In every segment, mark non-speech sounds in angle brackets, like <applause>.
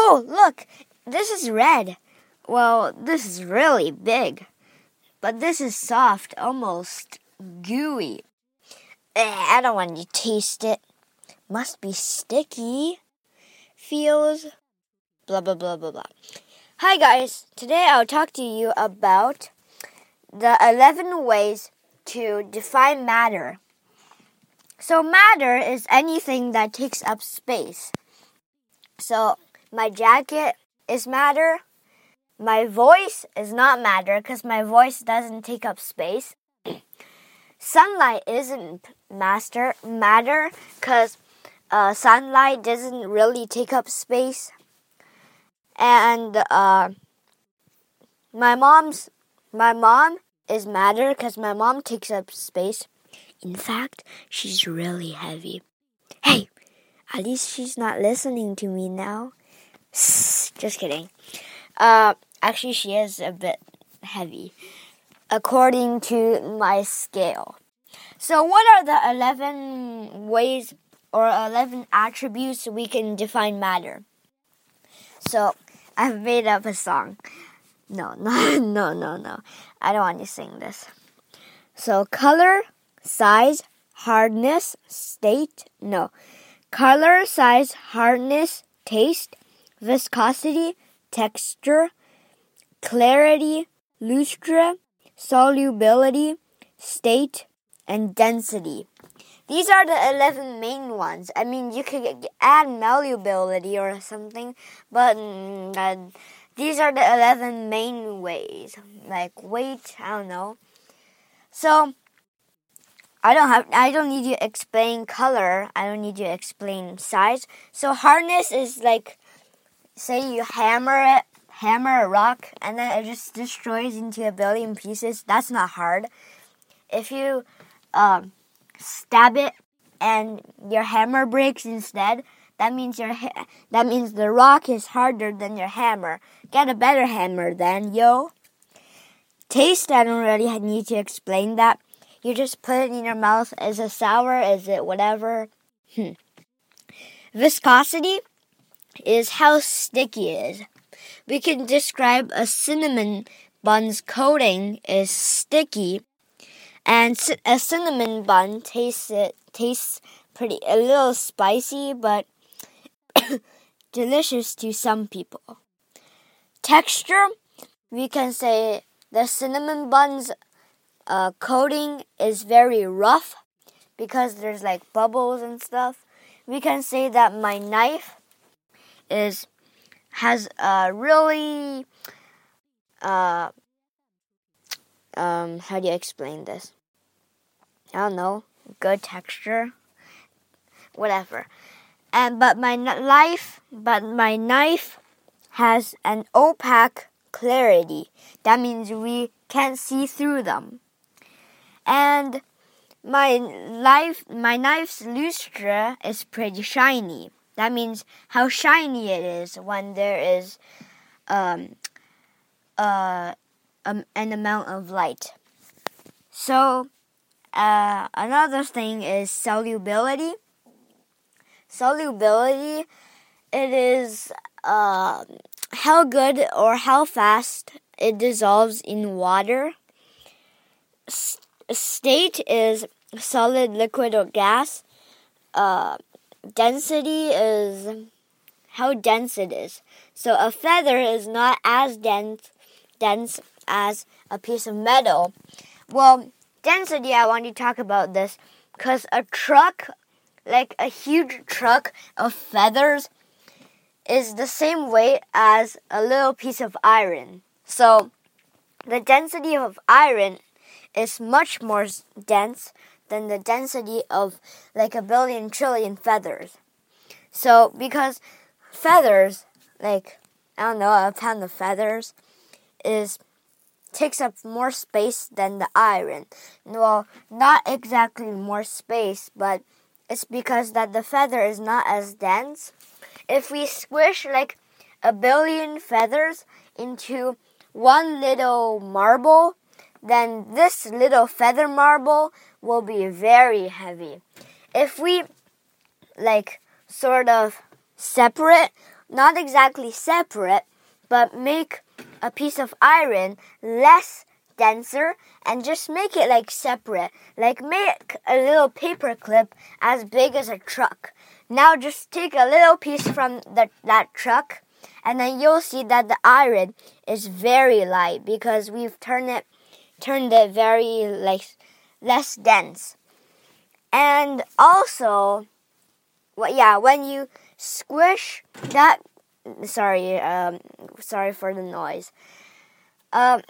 Oh, look, this is red. Well, this is really big. But this is soft, almost gooey. Eh, I don't want to taste it. Must be sticky. Feels blah blah blah blah blah. Hi guys, today I'll talk to you about the 11 ways to define matter. So, matter is anything that takes up space. So, my jacket is matter. My voice is not matter because my voice doesn't take up space. <clears throat> sunlight isn't master matter because uh, sunlight doesn't really take up space. And uh, my mom's my mom is matter because my mom takes up space. In fact, she's really heavy. Hey, at least she's not listening to me now. Just kidding. Uh, actually, she is a bit heavy, according to my scale. So, what are the 11 ways or 11 attributes we can define matter? So, I've made up a song. No, <laughs> no, no, no, no. I don't want to sing this. So, color, size, hardness, state, no. Color, size, hardness, taste, viscosity, texture, clarity, lustre, solubility, state, and density. These are the 11 main ones. I mean, you could add malleability or something, but mm, uh, these are the 11 main ways. Like weight, I don't know. So, I don't have I don't need to explain color. I don't need to explain size. So hardness is like say you hammer it, hammer a rock and then it just destroys into a billion pieces. That's not hard. If you um, stab it and your hammer breaks instead, that means your that means the rock is harder than your hammer. Get a better hammer then, yo. Taste, I don't really need to explain that. You just put it in your mouth. Is it sour? Is it whatever? Hmm. Viscosity is how sticky it is. We can describe a cinnamon bun's coating is sticky, and a cinnamon bun tastes it tastes pretty a little spicy, but <coughs> delicious to some people. Texture, we can say the cinnamon bun's uh, coating is very rough because there's like bubbles and stuff. We can say that my knife is has a really uh um how do you explain this? I don't know, good texture, whatever. And but my knife, but my knife has an opaque clarity. That means we can't see through them and my knife my knife's lustre is pretty shiny. That means how shiny it is when there is um, uh, um, an amount of light. So uh, another thing is solubility. Solubility, it is uh, how good or how fast it dissolves in water state is solid, liquid, or gas. Uh, density is how dense it is. So a feather is not as dense dense as a piece of metal. Well, density I want to talk about this because a truck, like a huge truck of feathers, is the same weight as a little piece of iron. So the density of iron is much more dense than the density of like a billion trillion feathers. So, because feathers, like, I don't know, a pound of feathers is takes up more space than the iron. Well, not exactly more space, but it's because that the feather is not as dense. If we squish like a billion feathers into one little marble, then this little feather marble will be very heavy. If we like sort of separate not exactly separate, but make a piece of iron less denser and just make it like separate. Like make a little paper clip as big as a truck. Now just take a little piece from the, that truck and then you'll see that the iron is very light because we've turned it turned it very like less dense. And also well, yeah, when you squish that sorry, um, sorry for the noise. Um,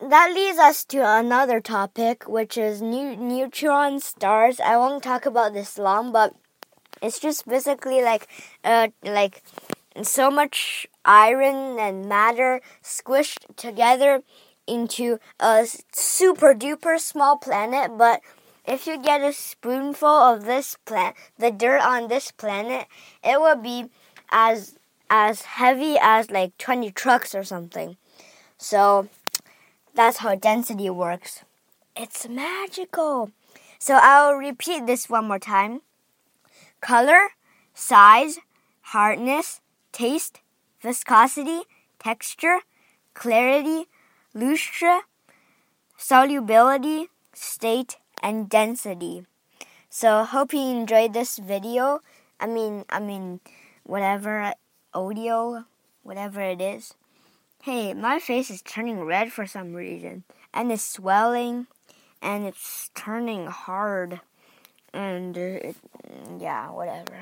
that leads us to another topic, which is new neutron stars. I won't talk about this long, but it's just basically like, uh, like so much iron and matter squished together into a super duper small planet. But if you get a spoonful of this plant, the dirt on this planet, it will be as as heavy as like 20 trucks or something. So that's how density works. It's magical. So I'll repeat this one more time. Color, size, hardness, taste, viscosity, texture, clarity, lustre, solubility, state, and density. So hope you enjoyed this video. I mean, I mean, whatever audio, whatever it is. Hey, my face is turning red for some reason, and it's swelling, and it's turning hard, and uh, it, yeah, whatever.